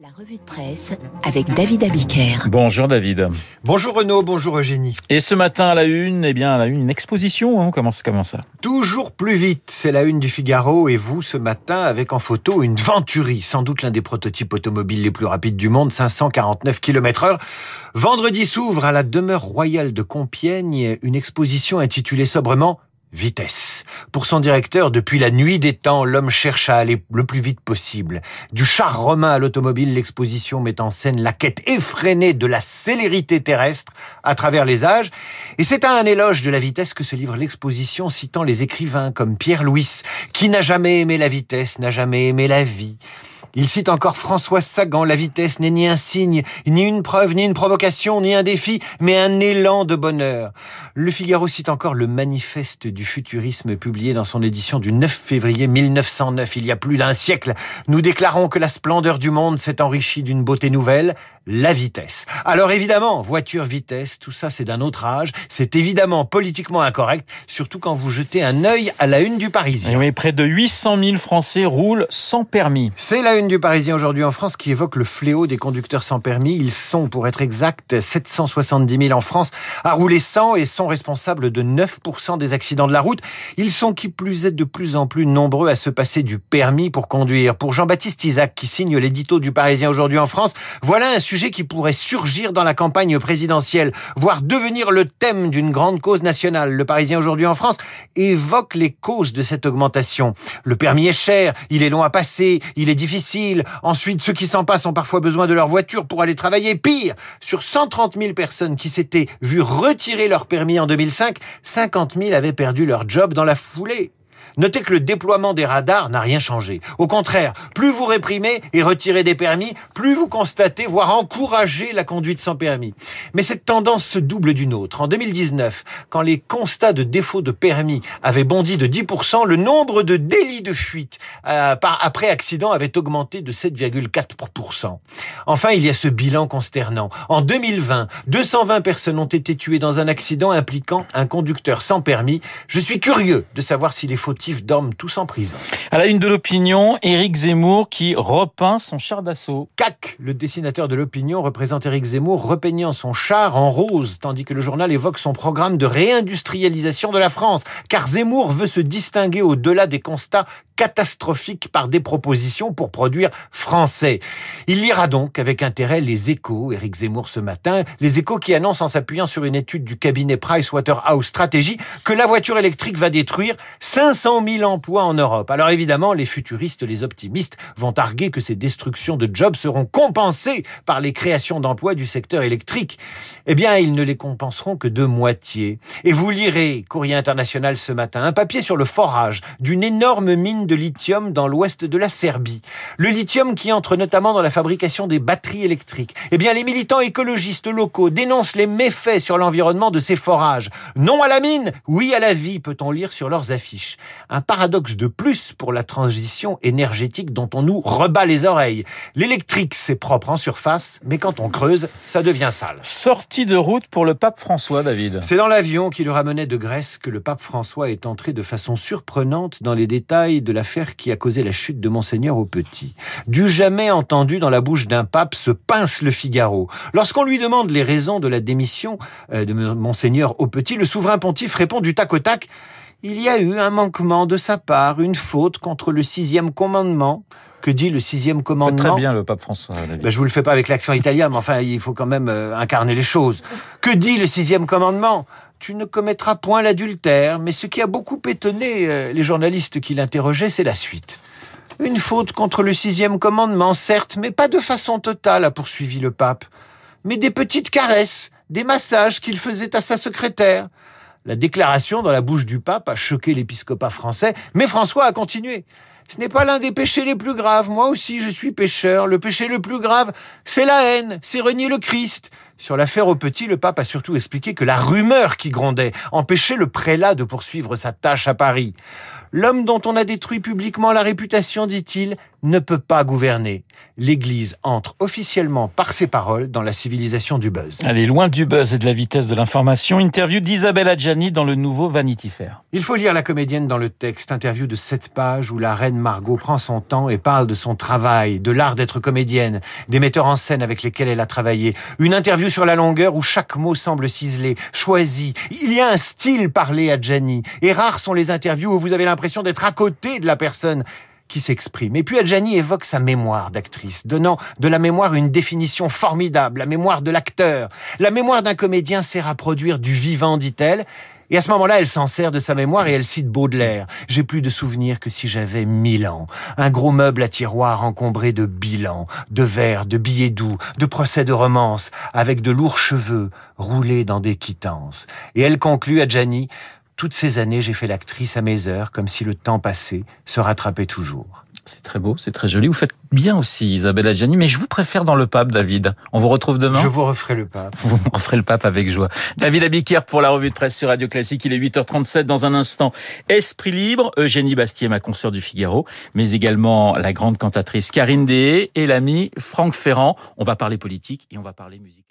La revue de presse avec David Abiker. Bonjour David. Bonjour Renaud, bonjour Eugénie. Et ce matin à la une, eh bien à la une, une exposition, hein, comment, comment ça? Toujours plus vite, c'est la une du Figaro et vous ce matin avec en photo une Venturi, sans doute l'un des prototypes automobiles les plus rapides du monde, 549 km heure. Vendredi s'ouvre à la demeure royale de Compiègne une exposition intitulée sobrement Vitesse. Pour son directeur, depuis la nuit des temps, l'homme cherche à aller le plus vite possible. Du char romain à l'automobile, l'exposition met en scène la quête effrénée de la célérité terrestre à travers les âges. Et c'est à un éloge de la vitesse que se livre l'exposition citant les écrivains comme Pierre Louis, qui n'a jamais aimé la vitesse, n'a jamais aimé la vie. Il cite encore François Sagan, la vitesse n'est ni un signe, ni une preuve, ni une provocation, ni un défi, mais un élan de bonheur. Le Figaro cite encore le manifeste du futurisme publié dans son édition du 9 février 1909, il y a plus d'un siècle. Nous déclarons que la splendeur du monde s'est enrichie d'une beauté nouvelle, la vitesse. Alors évidemment, voiture, vitesse, tout ça c'est d'un autre âge, c'est évidemment politiquement incorrect, surtout quand vous jetez un œil à la une du Parisien. Et oui, près de 800 000 Français roulent sans permis. C'est la une du Parisien aujourd'hui en France qui évoque le fléau des conducteurs sans permis. Ils sont, pour être exact, 770 000 en France à rouler sans et sont responsables de 9% des accidents de la route. Ils sont qui plus est de plus en plus nombreux à se passer du permis pour conduire. Pour Jean-Baptiste Isaac qui signe l'édito du Parisien aujourd'hui en France, voilà un sujet qui pourrait surgir dans la campagne présidentielle, voire devenir le thème d'une grande cause nationale. Le Parisien aujourd'hui en France évoque les causes de cette augmentation. Le permis est cher, il est long à passer, il est difficile. Ensuite, ceux qui s'en passent ont parfois besoin de leur voiture pour aller travailler. Pire, sur 130 000 personnes qui s'étaient vues retirer leur permis en 2005, 50 000 avaient perdu leur job dans la foulée. Notez que le déploiement des radars n'a rien changé. Au contraire, plus vous réprimez et retirez des permis, plus vous constatez, voire encouragez la conduite sans permis. Mais cette tendance se double d'une autre. En 2019, quand les constats de défaut de permis avaient bondi de 10%, le nombre de délits de fuite euh, après accident avait augmenté de 7,4%. Enfin, il y a ce bilan consternant. En 2020, 220 personnes ont été tuées dans un accident impliquant un conducteur sans permis. Je suis curieux de savoir si les fautifs dorment tous en prison. À la une de l'opinion, Éric Zemmour qui repeint son char d'assaut. CAC, le dessinateur de l'opinion, représente Éric Zemmour repeignant son char en rose, tandis que le journal évoque son programme de réindustrialisation de la France. Car Zemmour veut se distinguer au-delà des constats catastrophiques par des propositions pour produire français. Il lira donc avec intérêt les échos, Éric Zemmour ce matin, les échos qui annoncent en s'appuyant sur une étude du cabinet Pricewaterhouse Strategy que la voiture électrique va détruire 500 000 emplois en Europe. Alors évidemment, les futuristes, les optimistes vont arguer que ces destructions de jobs seront compensées par les créations d'emplois du secteur électrique. Eh bien, ils ne les compenseront que de moitié. Et vous lirez, Courrier International ce matin, un papier sur le forage d'une énorme mine de lithium dans l'ouest de la Serbie. Le lithium qui entre notamment dans la fabrication des batteries électriques. Eh bien, les militants écologistes locaux dénoncent les méfaits sur l'environnement de ces forages. Non à la mine, oui à la vie, peut-on lire sur leurs affiches. Un paradoxe de plus pour la transition énergétique dont on nous rebat les oreilles. L'électrique, c'est propre en surface, mais quand on creuse, ça devient sale. Sortie de route pour le pape François, David. C'est dans l'avion qui le ramenait de Grèce que le pape François est entré de façon surprenante dans les détails de l'affaire qui a causé la chute de Monseigneur au Petit. Du jamais entendu dans la bouche d'un pape se pince le Figaro. Lorsqu'on lui demande les raisons de la démission euh, de Monseigneur au Petit, le souverain pontife répond du tac au tac il y a eu un manquement de sa part, une faute contre le sixième commandement. Que dit le sixième commandement Très bien le pape François. Ben, je vous le fais pas avec l'accent italien, mais enfin, il faut quand même euh, incarner les choses. Que dit le sixième commandement? Tu ne commettras point l'adultère. Mais ce qui a beaucoup étonné euh, les journalistes qui l'interrogeaient, c'est la suite. Une faute contre le sixième commandement, certes, mais pas de façon totale, a poursuivi le pape. Mais des petites caresses, des massages qu'il faisait à sa secrétaire. La déclaration dans la bouche du pape a choqué l'épiscopat français, mais François a continué. Ce n'est pas l'un des péchés les plus graves. Moi aussi, je suis pécheur. Le péché le plus grave, c'est la haine, c'est renier le Christ. Sur l'affaire au petit, le pape a surtout expliqué que la rumeur qui grondait empêchait le prélat de poursuivre sa tâche à Paris. L'homme dont on a détruit publiquement la réputation, dit-il, ne peut pas gouverner. L'Église entre officiellement par ses paroles dans la civilisation du buzz. Allez, loin du buzz et de la vitesse de l'information, interview d'Isabelle Adjani dans le nouveau Vanity Fair. Il faut lire la comédienne dans le texte, interview de sept pages où la reine Margot prend son temps et parle de son travail, de l'art d'être comédienne, des metteurs en scène avec lesquels elle a travaillé. Une interview sur la longueur où chaque mot semble ciselé, choisi. Il y a un style parlé à Gianni. Et rares sont les interviews où vous avez l'impression d'être à côté de la personne qui s'exprime. Et puis Adjani évoque sa mémoire d'actrice, donnant de la mémoire une définition formidable, la mémoire de l'acteur. La mémoire d'un comédien sert à produire du vivant, dit-elle, et à ce moment-là, elle s'en sert de sa mémoire et elle cite Baudelaire. J'ai plus de souvenirs que si j'avais mille ans. Un gros meuble à tiroir encombré de bilans, de verres, de billets doux, de procès de romance, avec de lourds cheveux roulés dans des quittances. Et elle conclut à toutes ces années, j'ai fait l'actrice à mes heures, comme si le temps passé se rattrapait toujours. C'est très beau, c'est très joli. Vous faites bien aussi, Isabelle Adjani, mais je vous préfère dans le pape, David. On vous retrouve demain. Je vous referai le pape. Vous me referez le pape avec joie. David Abiquière pour la revue de presse sur Radio Classique. Il est 8h37 dans un instant. Esprit libre, Eugénie Bastier, ma consoeur du Figaro, mais également la grande cantatrice Karine Dehé et l'ami Franck Ferrand. On va parler politique et on va parler musique.